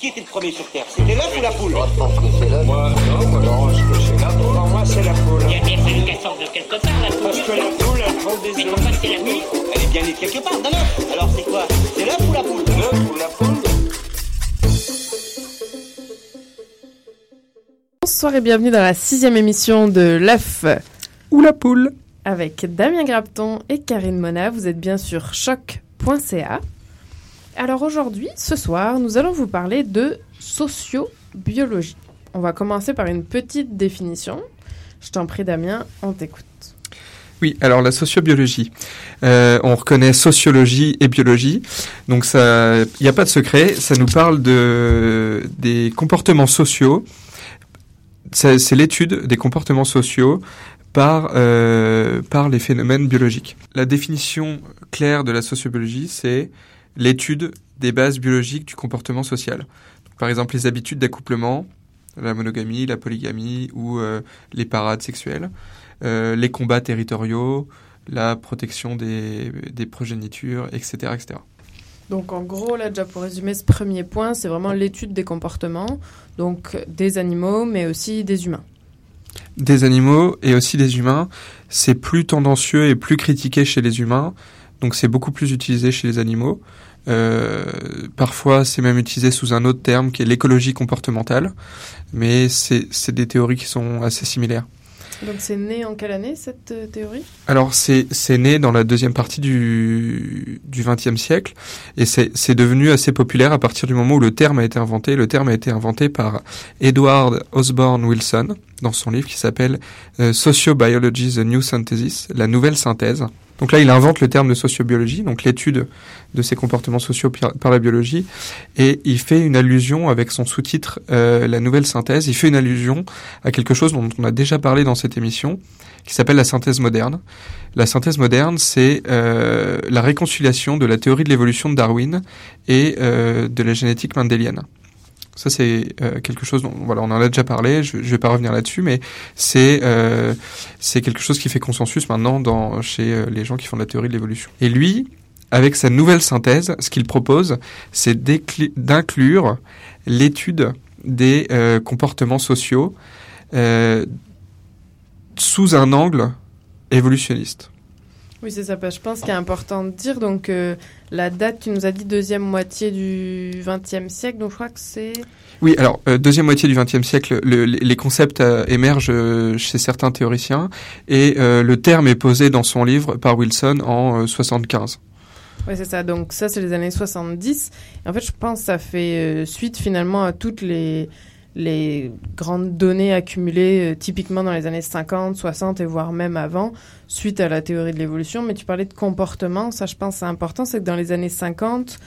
Qui était le premier sur Terre C'était l'œuf ou la poule? Moi, je pense que c'est l'œuf. Moi, non, moi, je pense que c'est la poule. Pour moi, c'est la poule. Il y a bien fallu qu'elle sorte de quelque part, la Parce poule. que la poule, elle prend des Mais œufs. pourquoi c'est la nuit Elle est bien née quelque part, d'un œuf. Alors c'est quoi? C'est l'œuf ou la poule? L'œuf ou la poule Bonsoir et bienvenue dans la sixième émission de l'œuf Ou la poule avec Damien Grapton et Karine Mona. Vous êtes bien sur choc.ca. Alors aujourd'hui, ce soir, nous allons vous parler de sociobiologie. On va commencer par une petite définition. Je t'en prie Damien, on t'écoute. Oui, alors la sociobiologie. Euh, on reconnaît sociologie et biologie. Donc ça, il n'y a pas de secret. Ça nous parle de des comportements sociaux. C'est l'étude des comportements sociaux par euh, par les phénomènes biologiques. La définition claire de la sociobiologie, c'est l'étude des bases biologiques du comportement social. Donc, par exemple, les habitudes d'accouplement, la monogamie, la polygamie ou euh, les parades sexuelles euh, les combats territoriaux, la protection des, des progénitures, etc., etc. Donc en gros, là déjà pour résumer ce premier point, c'est vraiment l'étude des comportements, donc des animaux mais aussi des humains. Des animaux et aussi des humains, c'est plus tendancieux et plus critiqué chez les humains, donc c'est beaucoup plus utilisé chez les animaux. Euh, parfois, c'est même utilisé sous un autre terme qui est l'écologie comportementale, mais c'est des théories qui sont assez similaires. Donc c'est né en quelle année cette euh, théorie? Alors c'est né dans la deuxième partie du du XXe siècle et c'est c'est devenu assez populaire à partir du moment où le terme a été inventé. Le terme a été inventé par Edward Osborne Wilson dans son livre qui s'appelle euh, Sociobiology: The New Synthesis, la nouvelle synthèse. Donc là, il invente le terme de sociobiologie, donc l'étude de ces comportements sociaux par la biologie, et il fait une allusion avec son sous-titre euh, La nouvelle synthèse. Il fait une allusion à quelque chose dont on a déjà parlé dans cette émission, qui s'appelle la synthèse moderne. La synthèse moderne, c'est euh, la réconciliation de la théorie de l'évolution de Darwin et euh, de la génétique mendélienne. Ça, c'est euh, quelque chose dont voilà, on en a déjà parlé. Je, je vais pas revenir là-dessus, mais c'est euh, c'est quelque chose qui fait consensus maintenant dans chez euh, les gens qui font de la théorie de l'évolution. Et lui, avec sa nouvelle synthèse, ce qu'il propose, c'est d'inclure l'étude des comportements sociaux sous un angle évolutionniste. Oui, c'est ça. Je pense qu'il est important de dire. Donc, euh, la date, tu nous as dit deuxième moitié du XXe siècle. Donc, je crois que c'est. Oui, alors euh, deuxième moitié du XXe siècle, le- les concepts euh, émergent chez certains théoriciens et le terme est posé dans son livre par Wilson en euh, 75. Oui, c'est ça. Donc, ça, c'est les années 70. Et en fait, je pense que ça fait suite finalement à toutes les, les grandes données accumulées, euh, typiquement dans les années 50, 60 et voire même avant, suite à la théorie de l'évolution. Mais tu parlais de comportement. Ça, je pense, c'est important. C'est que dans les années 50,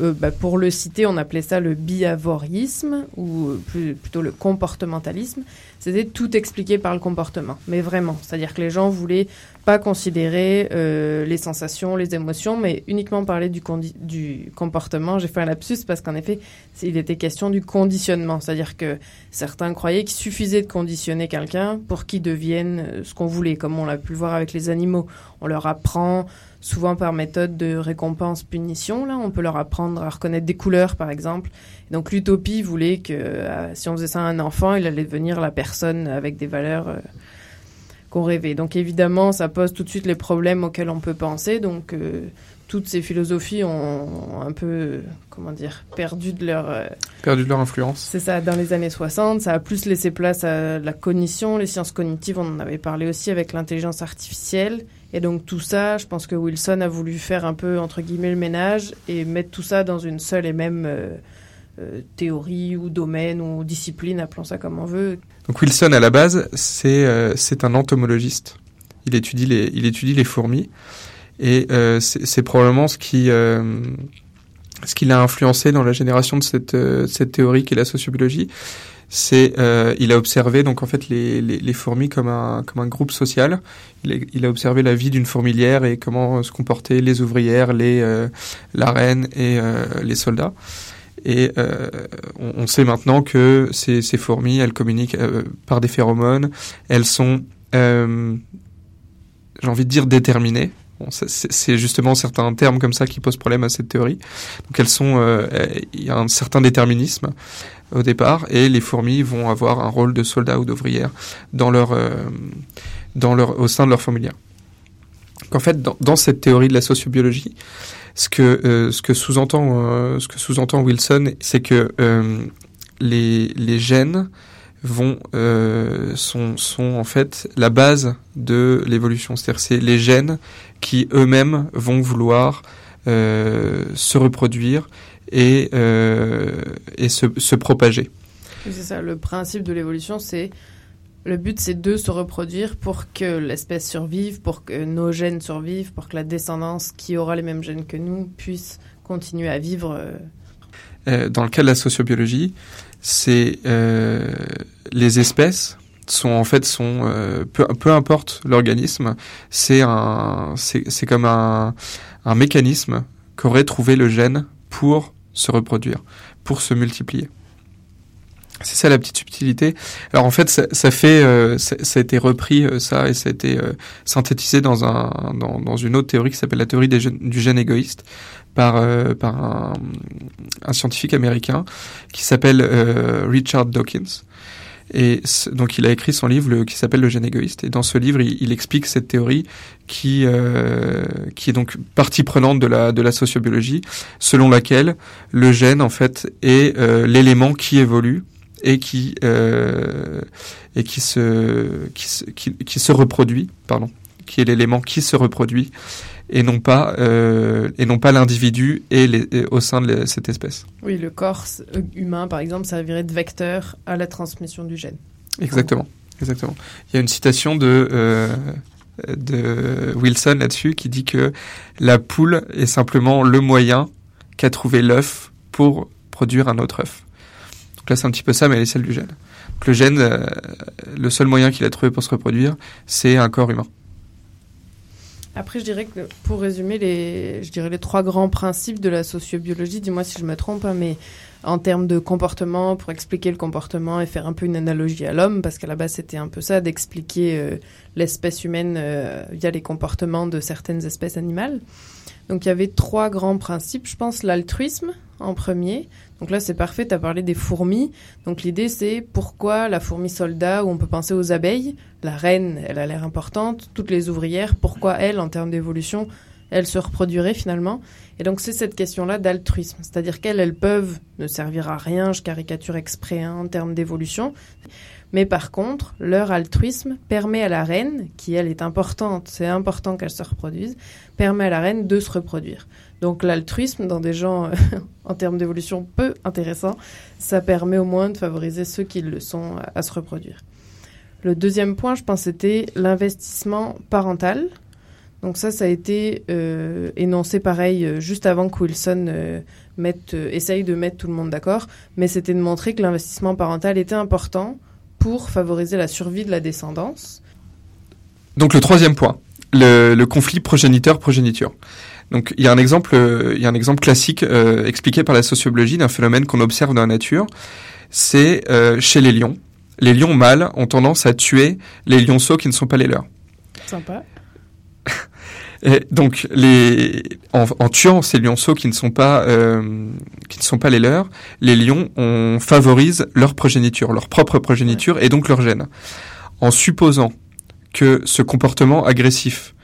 euh, bah, pour le citer, on appelait ça le biavorisme ou euh, plutôt le comportementalisme. C'était tout expliqué par le comportement, mais vraiment. C'est-à-dire que les gens voulaient pas considérer euh, les sensations, les émotions, mais uniquement parler du, du comportement. J'ai fait un lapsus parce qu'en effet, il était question du conditionnement. C'est-à-dire que certains croyaient qu'il suffisait de conditionner quelqu'un pour qu'il devienne euh, ce qu'on voulait, comme on l'a pu le voir avec les animaux. On leur apprend souvent par méthode de récompense-punition. Là, on peut leur apprendre à reconnaître des couleurs, par exemple. Donc l'utopie voulait que euh, si on faisait ça à un enfant, il allait devenir la personne avec des valeurs euh, qu'on rêvait. Donc évidemment, ça pose tout de suite les problèmes auxquels on peut penser. Donc euh, toutes ces philosophies ont un peu, comment dire, perdu de leur... euh, Perdu de leur influence. c'est ça, dans les années 60, ça a plus laissé place à la cognition, les sciences cognitives, on en avait parlé aussi avec l'intelligence artificielle. Et donc tout ça, je pense que Wilson a voulu faire un peu, entre guillemets, le ménage et mettre tout ça dans une seule et même euh, euh, théorie ou domaine ou discipline, appelons ça comme on veut. Donc Wilson, à la base, c'est euh, un entomologiste. Il étudie les, il étudie les fourmis. Et c'est probablement ce qui, ce l'a influencé dans la génération de cette, cette théorie qui est la sociobiologie. C'est, euh, il a observé donc en fait les, les, les fourmis comme un, comme un groupe social. Il a, il a observé la vie d'une fourmilière et comment se comportaient les ouvrières, les, euh, la reine et euh, les soldats. Et euh, on, on sait maintenant que ces, ces fourmis, elles communiquent euh, par des phéromones. Elles sont, euh, j'ai envie de dire, déterminées. C'est justement certains termes comme ça qui posent problème à cette théorie. Donc elles sont, euh, il y a un certain déterminisme au départ, et les fourmis vont avoir un rôle de soldat ou d'ouvrière dans leur, euh, dans leur, au sein de leur fourmilière. Donc, en fait, dans, dans cette théorie de la sociobiologie, ce que, euh, ce que sous-entend, ce que sous-entend Wilson, c'est que les, les gènes vont euh, sont, sont en fait la base de l'évolution. C'est-à-dire c'est les gènes qui eux-mêmes vont vouloir euh, se reproduire et, euh, et se, se propager. C'est ça, le principe de l'évolution, c'est le but, c'est de se reproduire pour que l'espèce survive, pour que nos gènes survivent, pour que la descendance qui aura les mêmes gènes que nous puisse continuer à vivre. dans le cas de la sociobiologie, c'est euh, les espèces sont en fait sont euh, peu, peu importe l'organisme, c'est un c'est comme un un mécanisme qu'aurait trouvé le gène pour se reproduire, pour se multiplier. C'est ça la petite subtilité. Alors en fait, ça, ça fait, euh, ça, ça a été repris euh, ça et ça a été euh, synthétisé dans un dans, dans une autre théorie qui s'appelle la théorie des gènes- du gène égoïste par euh, par un, scientifique américain qui s'appelle euh, Richard Dawkins. Et donc il a écrit son livre qui s'appelle Le gène égoïste. Et dans ce livre, il, explique cette théorie qui euh, qui est donc partie prenante de la de la sociobiologie, selon laquelle le gène en fait est l'élément qui évolue et qui et qui se qui, qui, qui se reproduit, pardon, qui est l'élément qui se reproduit et non pas euh, et non pas l'individu et, au sein de cette espèce. Oui, le corps humain, par exemple, servirait de vecteur à la transmission du gène. Exactement, exactement. Il y a une citation de euh, de Wilson là-dessus qui dit que la poule est simplement le moyen qu'a trouvé l'œuf pour produire un autre œuf. Donc là, c'est un petit peu ça, mais elle est celle du gène. Donc le gène, euh, le seul moyen qu'il a trouvé pour se reproduire, c'est un corps humain. Après, je dirais que pour résumer les, je dirais les trois grands principes de la sociobiologie, dis-moi si je me trompe, hein, mais en termes de comportement, pour expliquer le comportement et faire un peu une analogie à l'homme, parce qu'à la base c'était un peu ça, d'expliquer euh, l'espèce humaine euh, via les comportements de certaines espèces animales. Donc il y avait trois grands principes, je pense l'altruisme en premier. Donc là c'est parfait, tu as parlé des fourmis. Donc l'idée c'est pourquoi la fourmi soldat, ou on peut penser aux abeilles, la reine, elle a l'air importante, toutes les ouvrières, pourquoi elle, en termes d'évolution, elle se reproduirait finalement Et donc c'est cette question-là d'altruisme, c'est-à-dire qu'elles, elles peuvent ne servir à rien, je caricature exprès hein, en termes d'évolution, mais par contre, leur altruisme permet à la reine, qui elle est importante, c'est important qu'elle se reproduise, permet à la reine de se reproduire. Donc l'altruisme dans des gens euh, en termes d'évolution peu intéressants, ça permet au moins de favoriser ceux qui le sont à- à se reproduire. Le deuxième point, je pense, c'était l'investissement parental. Donc ça, ça a été euh, énoncé pareil euh, juste avant que Wilson euh, euh, essaye de mettre tout le monde d'accord, mais c'était de montrer que l'investissement parental était important pour favoriser la survie de la descendance. Donc le troisième point, le, le conflit progéniteur-progéniture. Donc il y a un exemple, euh, il y a un exemple classique euh, expliqué par la sociobiologie d'un phénomène qu'on observe dans la nature. C'est euh, chez les lions. Les lions mâles ont tendance à tuer les lionceaux qui ne sont pas les leurs. Sympa. Et donc, les, en, en tuant ces lionceaux qui ne sont pas, euh, qui ne sont pas les leurs, les lions on favorise leur progéniture, leur propre progéniture et donc leur gène. En supposant que ce comportement agressif,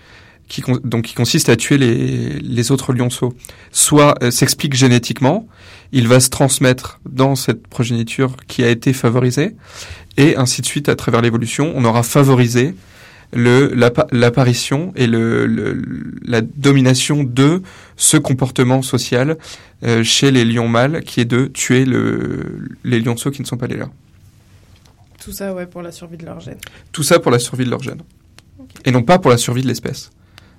qui, donc qui consiste à tuer les, les autres lionceaux, soit euh, s'explique génétiquement, il va se transmettre dans cette progéniture qui a été favorisée, et ainsi de suite à travers l'évolution, on aura favorisé l'apparition et le, le- la domination de ce comportement social euh, chez les lions mâles qui est de tuer le, les lionceaux qui ne sont pas les leurs. Tout ça, ouais, pour la survie de leur gène. Tout ça pour la survie de leur gène. Et non pas pour la survie de l'espèce.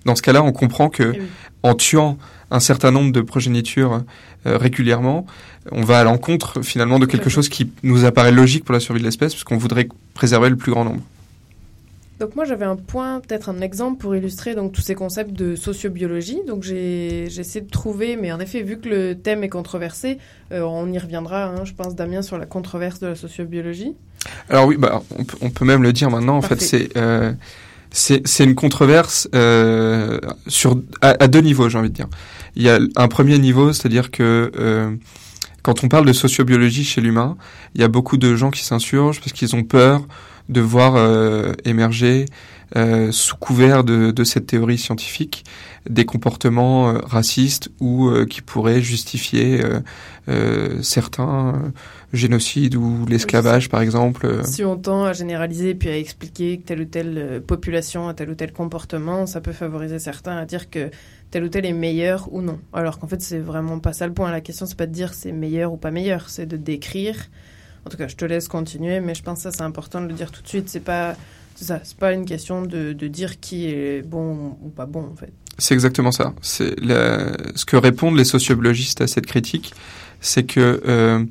Dans ce cas-là, on comprend que Eh oui. en tuant un certain nombre de progénitures euh, régulièrement, on va à l'encontre finalement de quelque chose qui nous apparaît logique pour la survie de l'espèce, puisqu'on voudrait préserver le plus grand nombre. Donc moi j'avais un point, peut-être un exemple pour illustrer donc tous ces concepts de sociobiologie. Donc j'ai essayé de trouver, mais en effet vu que le thème est controversé, euh, on y reviendra, hein, je pense Damien sur la controverse de la sociobiologie. Alors oui, bah, on, peut, on peut même le dire maintenant. En fait, c'est euh, c'est une controverse euh, sur à, à deux niveaux, j'ai envie de dire. Il y a un premier niveau, c'est-à-dire que euh, quand on parle de sociobiologie chez l'humain, il y a beaucoup de gens qui s'insurgent parce qu'ils ont peur de voir euh, émerger euh, sous couvert de, de cette théorie scientifique des comportements euh, racistes ou qui pourraient justifier certains génocides ou l'esclavage par exemple. Si on tend à généraliser puis à expliquer que telle ou telle population a tel ou tel comportement, ça peut favoriser certains à dire que tel ou tel est meilleur ou non. Alors qu'en fait, c'est vraiment pas ça le point. La question, c'est pas de dire c'est meilleur ou pas meilleur, c'est de décrire. En tout cas, je te laisse continuer, mais je pense que ça, c'est important de le dire tout de suite. C'est pas, ça, c'est pas une question de, dire qui est bon ou pas bon, en fait. C'est exactement ça. C'est ce que répondent les sociobiologistes à cette critique, c'est que euh,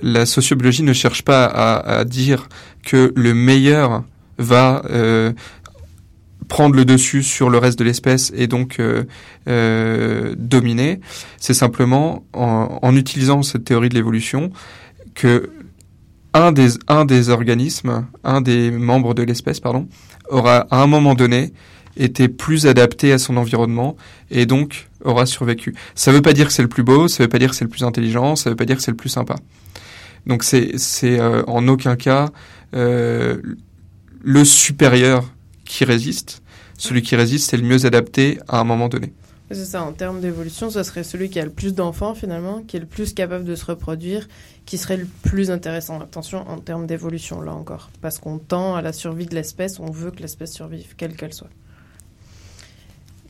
la sociobiologie ne cherche pas à, dire que le meilleur va euh, prendre le dessus sur le reste de l'espèce et donc euh, dominer. C'est simplement en, en utilisant cette théorie de l'évolution que un des, organismes, un des membres de l'espèce, pardon, aura à un moment donné été plus adapté à son environnement et donc aura survécu. Ça veut pas dire que c'est le plus beau, ça veut pas dire que c'est le plus intelligent, ça veut pas dire que c'est le plus sympa. Donc c'est c'est euh, en aucun cas euh, le supérieur qui résiste. Celui qui résiste, c'est le mieux adapté à un moment donné. C'est ça, en termes d'évolution, ce serait celui qui a le plus d'enfants finalement, qui est le plus capable de se reproduire, qui serait le plus intéressant. Attention, en termes d'évolution, là encore. Parce qu'on tend à la survie de l'espèce, on veut que l'espèce survive, quelle qu'elle soit.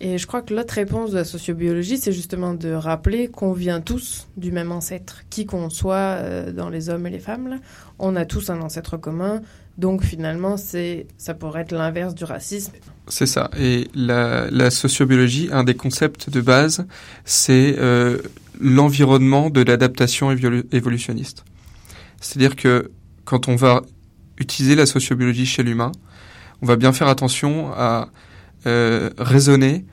Et je crois que l'autre réponse de la sociobiologie, c'est justement de rappeler qu'on vient tous du même ancêtre. Qui qu'on soit euh, dans les hommes et les femmes, on a tous un ancêtre commun. Donc finalement, c'est, ça pourrait être l'inverse du racisme. C'est ça. Et la, sociobiologie, un des concepts de base, c'est euh, l'environnement de l'adaptation évolu- évolutionniste. C'est-à-dire que quand on va utiliser la sociobiologie chez l'humain, on va bien faire attention à euh, raisonner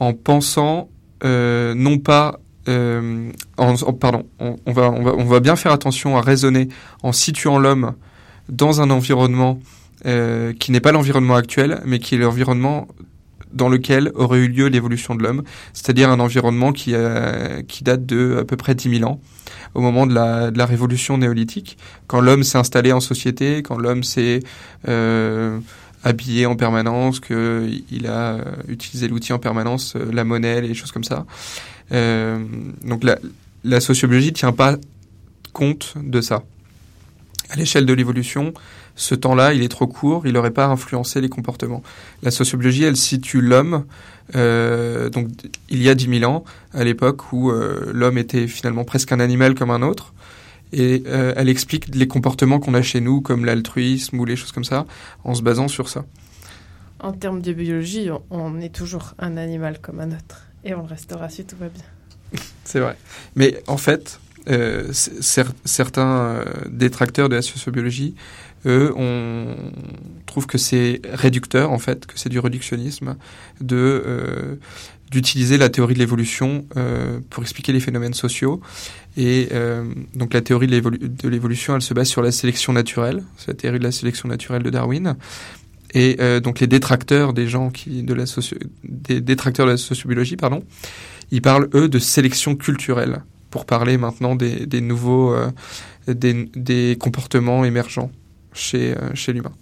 en pensant euh, non pas pardon on, on va, on va on va bien faire attention à raisonner en situant l'homme dans un environnement euh, qui n'est pas l'environnement actuel, mais qui est l'environnement dans lequel aurait eu lieu l'évolution de l'homme, c'est-à-dire un environnement qui, euh, qui date de à peu près 10 000 ans, au moment de la, de la révolution néolithique, quand l'homme s'est installé en société, quand l'homme s'est euh, habillé en permanence, qu'il a euh, utilisé l'outil en permanence, euh, la monnaie, les choses comme ça. Euh, donc la, la sociobiologie tient pas compte de ça. À l'échelle de l'évolution, ce temps-là, il est trop court, il n'aurait pas influencé les comportements. La sociobiologie, elle situe l'homme, euh, donc il y a 10 000 ans, à l'époque où euh, l'homme était finalement presque un animal comme un autre, et euh, elle explique les comportements qu'on a chez nous, comme l'altruisme ou les choses comme ça, en se basant sur ça. En termes de biologie, on, on est toujours un animal comme un autre. Et on le restera si tout va bien. C'est vrai. Mais en fait, euh, certains euh, détracteurs de la sociobiologie, eux, on trouve que c'est réducteur, en fait, que c'est du réductionnisme, de euh, d'utiliser la théorie de l'évolution pour expliquer les phénomènes sociaux. Et donc la théorie de l'évolu- de l'évolution, elle se base sur la sélection naturelle, c'est la théorie de la sélection naturelle de Darwin. Et donc les détracteurs des gens qui de la de la sociobiologie, pardon, ils parlent eux de sélection culturelle pour parler maintenant des, nouveaux euh, des, des comportements émergents chez euh, chez l'humain.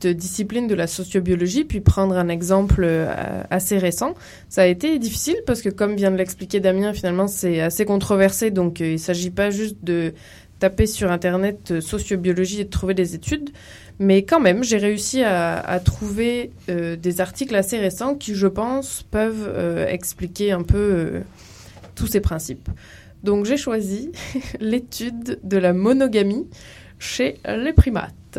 Cette discipline de la sociobiologie, puis prendre un exemple euh, assez récent, ça a été difficile parce que, comme vient de l'expliquer Damien, finalement, c'est assez controversé. Donc, euh, il ne s'agit pas juste de taper sur Internet euh, sociobiologie et de trouver des études. Mais quand même, j'ai réussi à, trouver des articles assez récents qui, je pense, peuvent expliquer un peu tous ces principes. Donc j'ai choisi l'étude de la monogamie chez les primates.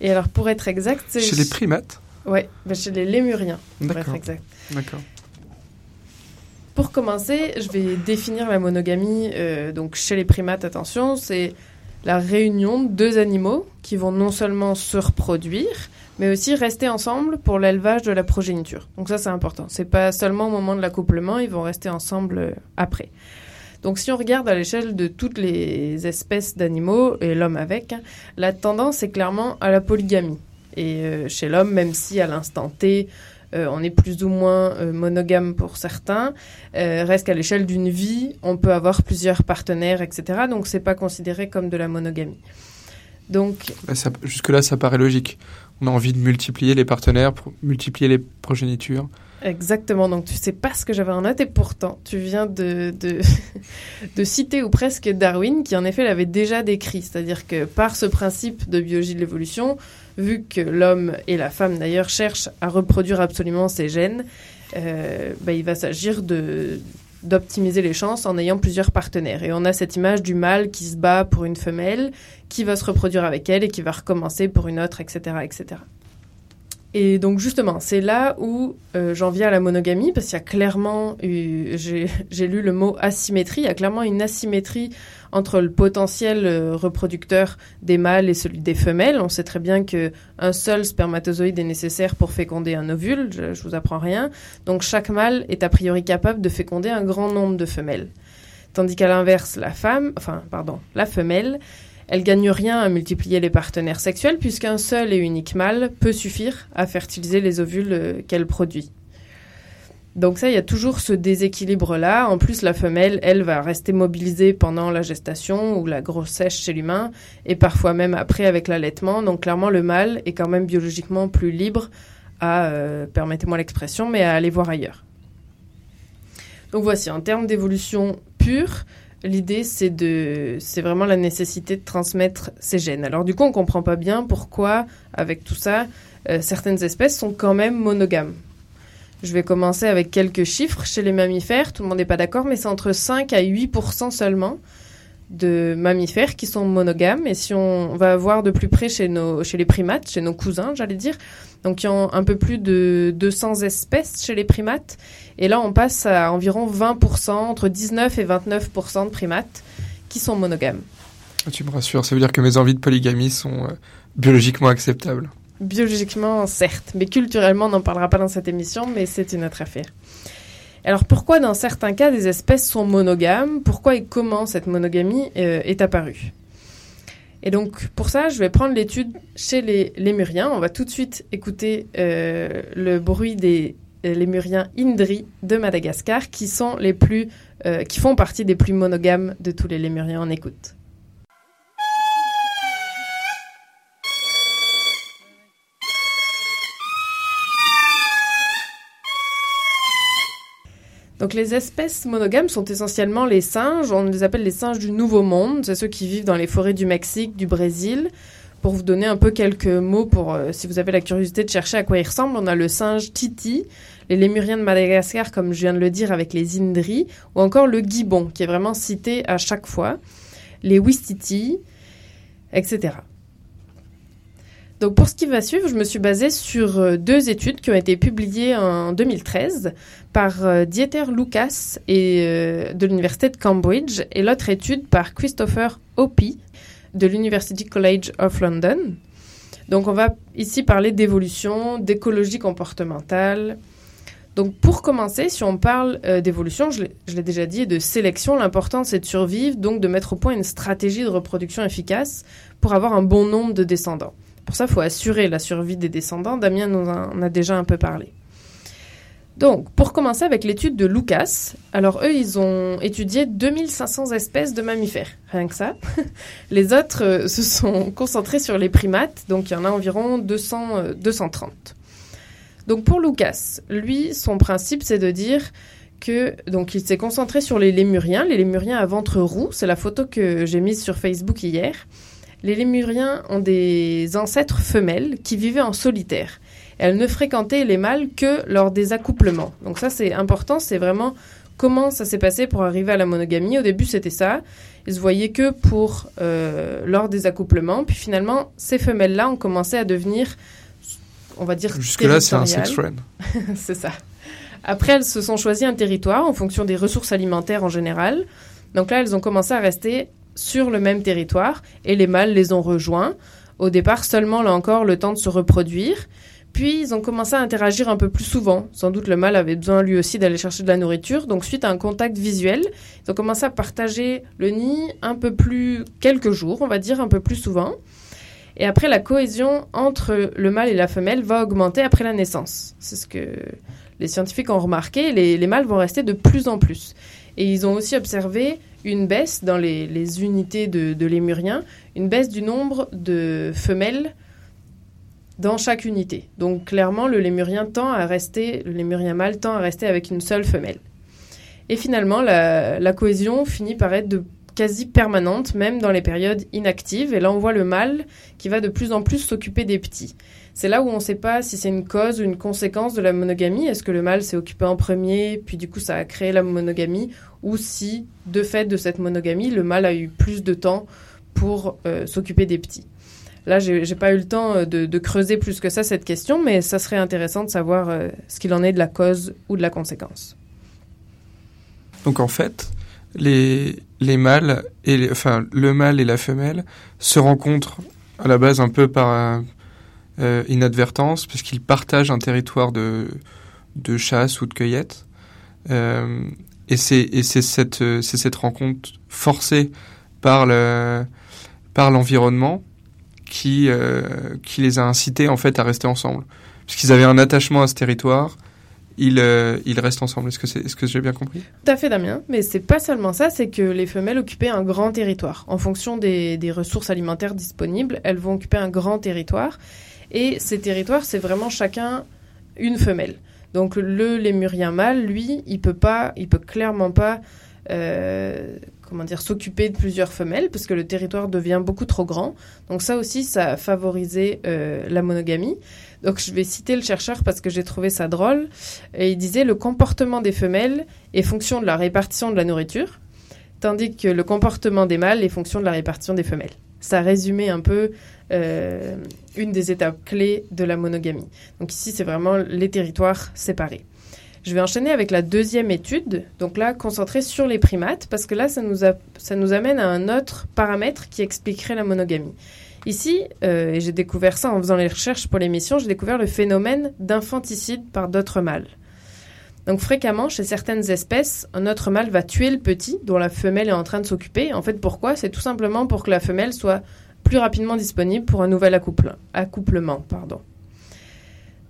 Et alors pour être exact, c'est Chez les primates ouais, ben, chez les lémuriens. Pour être D'accord. exact. D'accord. Pour commencer, je vais définir la monogamie. euh, donc chez les primates, attention, c'est la réunion de deux animaux qui vont non seulement se reproduire, mais aussi rester ensemble pour l'élevage de la progéniture. Donc ça, c'est important. C'est pas seulement au moment de l'accouplement, ils vont rester ensemble euh, après. Donc si on regarde à l'échelle de toutes les espèces d'animaux, et l'homme avec, hein, la tendance est clairement à la polygamie. Et euh, chez l'homme, même si à l'instant T, euh, on est plus ou moins euh, monogame pour certains, reste qu'à l'échelle d'une vie, on peut avoir plusieurs partenaires, etc. Donc c'est pas considéré comme de la monogamie. Donc ça- Jusque-là, ça paraît logique. On a envie de multiplier les partenaires, pour multiplier les progénitures. Exactement, donc tu sais pas ce que j'avais en note et pourtant tu viens de, de, de citer ou presque Darwin qui en effet l'avait déjà décrit, c'est-à-dire que par ce principe de biologie de l'évolution, vu que l'homme et la femme d'ailleurs cherchent à reproduire absolument ces gènes, euh, bah, il va s'agir de d'optimiser les chances en ayant plusieurs partenaires. Et on a cette image du mâle qui se bat pour une femelle, qui va se reproduire avec elle et qui va recommencer pour une autre, etc. etc. Et donc justement, c'est là où euh, j'en viens à la monogamie, parce qu'il y a clairement, eu- j'ai lu le mot asymétrie, il y a clairement une asymétrie entre le potentiel euh, reproducteur des mâles et celui des femelles. On sait très bien que un seul spermatozoïde est nécessaire pour féconder un ovule, je, je vous apprends rien. Donc chaque mâle est a priori capable de féconder un grand nombre de femelles. Tandis qu'à l'inverse, la femme, enfin pardon, la femelle, elle gagne rien à multiplier les partenaires sexuels puisqu'un seul et unique mâle peut suffire à fertiliser les ovules euh, qu'elle produit. Donc ça, il y a toujours ce déséquilibre-là. En plus, la femelle, elle, va rester mobilisée pendant la gestation ou la grossesse chez l'humain et parfois même après avec l'allaitement. Donc clairement, le mâle est quand même biologiquement plus libre à, euh, permettez-moi l'expression, mais à aller voir ailleurs. Donc voici, en termes d'évolution pure, L'idée, c'est de, c'est vraiment la nécessité de transmettre ces gènes. Alors du coup, on comprend pas bien pourquoi, avec tout ça, euh, certaines espèces sont quand même monogames. Je vais commencer avec quelques chiffres. Chez les mammifères, tout le monde n'est pas d'accord, mais c'est entre 5 à 8% seulement de mammifères qui sont monogames. Et si on va voir de plus près chez, nos, chez les primates, chez nos cousins, j'allais dire, donc il y a un peu plus de 200 espèces chez les primates. Et là, on passe à environ 20%, entre 19 et 29% de primates qui sont monogames. Ah, Tu me rassures, ça veut dire que mes envies de polygamie sont euh, biologiquement acceptables. Biologiquement, certes, mais culturellement, on n'en parlera pas dans cette émission, mais c'est une autre affaire. Alors pourquoi dans certains cas des espèces sont monogames? Pourquoi et comment cette monogamie euh, est apparue? Et donc pour ça, je vais prendre l'étude chez les lémuriens. On va tout de suite écouter euh, le bruit des euh, lémuriens Indri de Madagascar, qui sont les plus, qui font partie des plus monogames de tous les lémuriens. On écoute. Donc les espèces monogames sont essentiellement les singes, on les appelle les singes du Nouveau Monde, c'est ceux qui vivent dans les forêts du Mexique, du Brésil. Pour vous donner un peu quelques mots, pour euh, si vous avez la curiosité de chercher à quoi ils ressemblent, on a le singe Titi, les lémuriens de Madagascar, comme je viens de le dire, avec les Indri, ou encore le gibbon, qui est vraiment cité à chaque fois, les Wistiti, etc. Donc pour ce qui va suivre, je me suis basée sur euh, deux études qui ont été publiées en 2013 par euh, Dieter Lucas et, euh, de l'Université de Cambridge et l'autre étude par Christopher Opie de l'University College of London. Donc on va ici parler d'évolution, d'écologie comportementale. Donc pour commencer, si on parle d'évolution, je l'ai- déjà dit, de sélection, l'important c'est de survivre, donc de mettre au point une stratégie de reproduction efficace pour avoir un bon nombre de descendants. Pour ça, il faut assurer la survie des descendants. Damien nous en a déjà un peu parlé. Donc, pour commencer avec l'étude de Lucas, alors eux, ils ont étudié 2500 espèces de mammifères, rien que ça. Les autres euh, se sont concentrés sur les primates, donc il y en a environ 200, euh, 230. Donc pour Lucas, lui, son principe, c'est de dire que donc il s'est concentré sur les lémuriens, les lémuriens à ventre roux, c'est la photo que j'ai mise sur Facebook hier. Les lémuriens ont des ancêtres femelles qui vivaient en solitaire. Elles ne fréquentaient les mâles que lors des accouplements. Donc ça c'est important, c'est vraiment comment ça s'est passé pour arriver à la monogamie. Au début c'était ça, ils se voyaient que pour euh, lors des accouplements, puis finalement ces femelles-là ont commencé à devenir, on va dire, Jusque-là, c'est un sex friend. c'est ça. Après, elles se sont choisies un territoire en fonction des ressources alimentaires en général. Donc là, elles ont commencé à rester sur le même territoire et les mâles les ont rejoints. Au départ, seulement là encore le temps de se reproduire. Puis ils ont commencé à interagir un peu plus souvent. Sans doute le mâle avait besoin lui aussi d'aller chercher de la nourriture. Donc suite à un contact visuel, ils ont commencé à partager le nid un peu plus quelques jours, on va dire un peu plus souvent. Et après, la cohésion entre le mâle et la femelle va augmenter après la naissance. C'est ce que les scientifiques ont remarqué. Les, les mâles vont rester de plus en plus. Et ils ont aussi observé une baisse dans les, unités de, lémuriens, une baisse du nombre de femelles dans chaque unité. Donc clairement, le lémurien lémurien mâle tend à rester avec une seule femelle. Et finalement, la, cohésion finit par être quasi permanente, même dans les périodes inactives. Et là, on voit le mâle qui va de plus en plus s'occuper des petits. C'est là où on ne sait pas si c'est une cause ou une conséquence de la monogamie. Est-ce que le mâle s'est occupé en premier, puis du coup ça a créé la monogamie, ou si, de fait de cette monogamie, le mâle a eu plus de temps pour euh, s'occuper des petits. Là, j'ai j'ai pas eu le temps euh, de, creuser plus que ça cette question, mais ça serait intéressant de savoir euh, ce qu'il en est de la cause ou de la conséquence. Donc en fait, le mâle et la femelle se rencontrent à la base un peu par euh, inadvertance, puisqu'ils partagent un territoire de, de chasse ou de cueillette. Euh, et c'est et c'est cette, cette rencontre forcée par le par l'environnement qui, euh, qui les a incités en fait à rester ensemble. Puisqu'ils avaient un attachement à ce territoire, ils, euh, ils restent ensemble. Est-ce que, c'est, est-ce que j'ai bien compris? Tout à fait, Damien. Mais c'est pas seulement ça, c'est que les femelles occupaient un grand territoire. En fonction des, des ressources alimentaires disponibles, elles vont occuper un grand territoire. Et ces territoires, c'est vraiment chacun une femelle. Donc le lémurien mâle, lui, il peut pas, il peut clairement pas, euh, comment dire, s'occuper de plusieurs femelles parce que le territoire devient beaucoup trop grand. Donc ça aussi, ça a favorisé euh, la monogamie. Donc je vais citer le chercheur parce que j'ai trouvé ça drôle. Et il disait le comportement des femelles est fonction de la répartition de la nourriture, tandis que le comportement des mâles est fonction de la répartition des femelles. Ça résumait un peu euh, une des étapes clés de la monogamie. Donc ici, c'est vraiment les territoires séparés. Je vais enchaîner avec la deuxième étude, donc là, concentrée sur les primates, parce que là, ça nous, amène à un autre paramètre qui expliquerait la monogamie. Ici, euh, et j'ai découvert ça en faisant les recherches pour l'émission, j'ai découvert le phénomène d'infanticide par d'autres mâles. Donc fréquemment, chez certaines espèces, un autre mâle va tuer le petit dont la femelle est en train de s'occuper. En fait, pourquoi? C'est tout simplement pour que la femelle soit plus rapidement disponible pour un nouvel accouple- accouplement.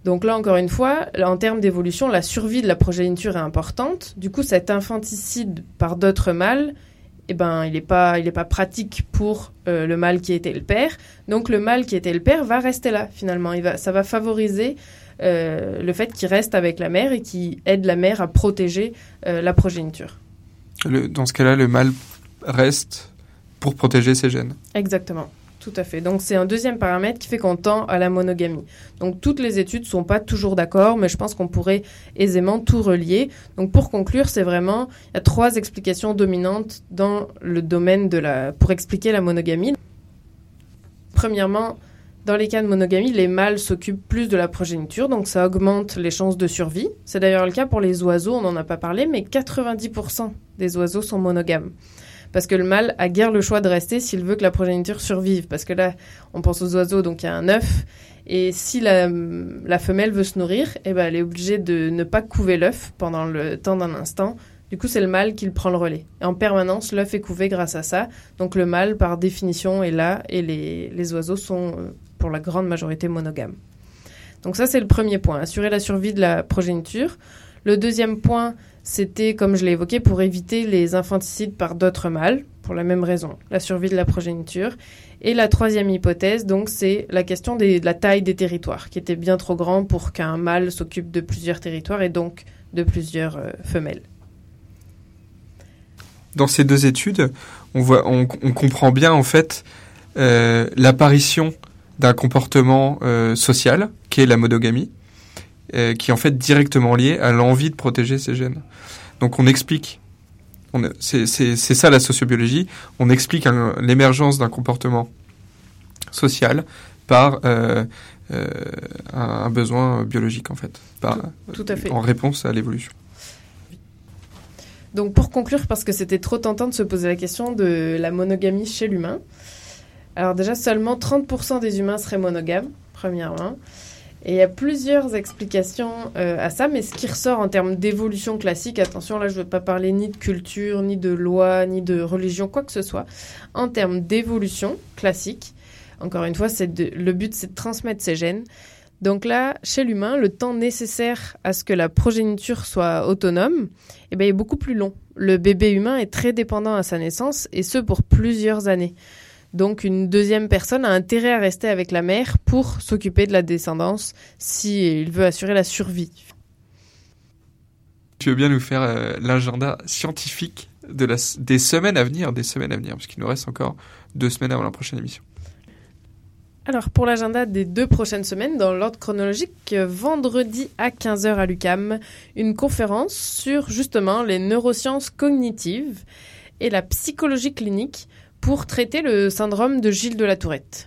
Donc là, encore une fois, en termes d'évolution, la survie de la progéniture est importante. Du coup, cet infanticide par d'autres mâles, eh ben, il n'est pas, il est pas pratique pour euh, le mâle qui était le père. Donc le mâle qui était le père va rester là, finalement. Il va, ça va favoriser euh, le fait qu'il reste avec la mère et qu'il aide la mère à protéger euh, la progéniture. Le- Dans ce cas-là, le mâle reste pour protéger ses gènes. Exactement. Tout à fait. Donc c'est un deuxième paramètre qui fait qu'on tend à la monogamie. Donc toutes les études sont pas toujours d'accord, mais je pense qu'on pourrait aisément tout relier. Donc pour conclure, c'est vraiment il y a trois explications dominantes dans le domaine de la pour expliquer la monogamie. Premièrement, dans les cas de monogamie, les mâles s'occupent plus de la progéniture, donc ça augmente les chances de survie. C'est d'ailleurs le cas pour les oiseaux, on n'en a pas parlé, mais 90% des oiseaux sont monogames parce que le mâle a guère le choix de rester s'il veut que la progéniture survive. Parce que là, on pense aux oiseaux, donc il y a un œuf, et si la, femelle veut se nourrir, eh ben, elle est obligée de ne pas couver l'œuf pendant le temps d'un instant. Du coup, c'est le mâle qui prend le relais. Et en permanence, l'œuf est couvé grâce à ça. Donc le mâle, par définition, est là, et les, les oiseaux sont, euh, pour la grande majorité, monogames. Donc ça, c'est le premier point, assurer la survie de la progéniture. Le deuxième point, c'était, comme je l'ai évoqué, pour éviter les infanticides par d'autres mâles, pour la même raison, la survie de la progéniture. Et la troisième hypothèse, donc, c'est la question de la taille des territoires, qui était bien trop grand pour qu'un mâle s'occupe de plusieurs territoires et donc de plusieurs euh, femelles. Dans ces deux études, on, voit, on, on comprend bien en fait euh, l'apparition d'un comportement euh, social, qui est la monogamie, euh, qui est en fait directement lié à l'envie de protéger ses gènes. Donc on explique, c'est, ça la sociobiologie, on explique l'émergence d'un comportement social par euh, euh, un, besoin biologique en fait, par, Tout à fait. en réponse à l'évolution. Donc pour conclure, parce que c'était trop tentant de se poser la question de la monogamie chez l'humain. Alors déjà, seulement 30% des humains seraient monogames, premièrement. Et il y a plusieurs explications euh, à ça, mais ce qui ressort en termes d'évolution classique, attention, là je ne veux pas parler ni de culture, ni de loi, ni de religion, quoi que ce soit. En termes d'évolution classique, encore une fois, de- le but c'est de transmettre ces gènes. Donc là, chez l'humain, le temps nécessaire à ce que la progéniture soit autonome eh ben, est beaucoup plus long. Le bébé humain est très dépendant à sa naissance, et ce pour plusieurs années. Donc une deuxième personne a intérêt à rester avec la mère pour s'occuper de la descendance si il veut assurer la survie. Tu veux bien nous faire euh, l'agenda scientifique de la, s- des semaines à venir, des semaines à venir, parce qu'il nous reste encore deux semaines avant la prochaine émission. Alors pour l'agenda des deux prochaines semaines, dans l'ordre chronologique, euh, vendredi à 15h à l'UCAM, une conférence sur justement les neurosciences cognitives et la psychologie clinique pour traiter le syndrome de Gilles de la Tourette.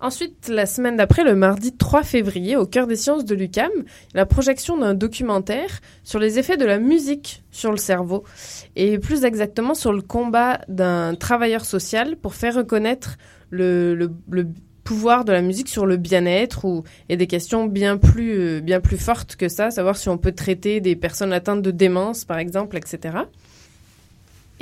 Ensuite, la semaine d'après, le mardi 3 février, au cœur des sciences de l'UCAM, la projection d'un documentaire sur les effets de la musique sur le cerveau et plus exactement sur le combat d'un travailleur social pour faire reconnaître le, pouvoir de la musique sur le bien-être et des questions bien plus euh, bien plus fortes que ça, savoir si on peut traiter des personnes atteintes de démence par exemple, etc.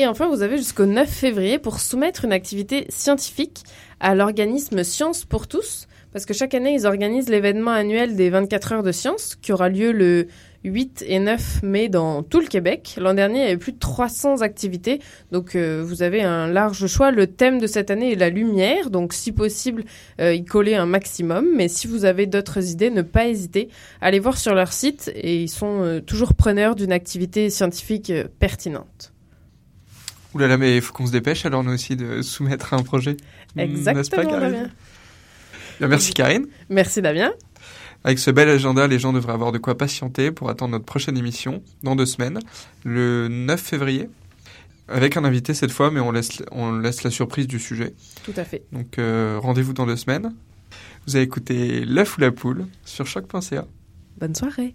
Et enfin, vous avez jusqu'au 9 février pour soumettre une activité scientifique à l'organisme Science pour tous, parce que chaque année, ils organisent l'événement annuel des 24 heures de science, qui aura lieu le 8 et 9 mai dans tout le Québec. L'an dernier, il y avait plus de 300 activités, donc euh, vous avez un large choix. Le thème de cette année est la lumière, donc si possible, euh, y coller un maximum. Mais si vous avez d'autres idées, ne pas hésiter. Allez voir sur leur site, et ils sont euh, toujours preneurs d'une activité scientifique pertinente. Ouh là là, mais il faut qu'on se dépêche alors nous aussi de soumettre un projet. Pas, Exactement, Karine Damien. Bien, Merci Karine. Merci Damien. Avec ce bel agenda, les gens devraient avoir de quoi patienter pour attendre notre prochaine émission dans deux semaines, le 9 février, avec un invité cette fois, mais on laisse, on laisse la surprise du sujet. Tout à fait. Donc euh, rendez-vous dans deux semaines. Vous avez écouté L'œuf ou la poule sur choc.ca. Bonne soirée.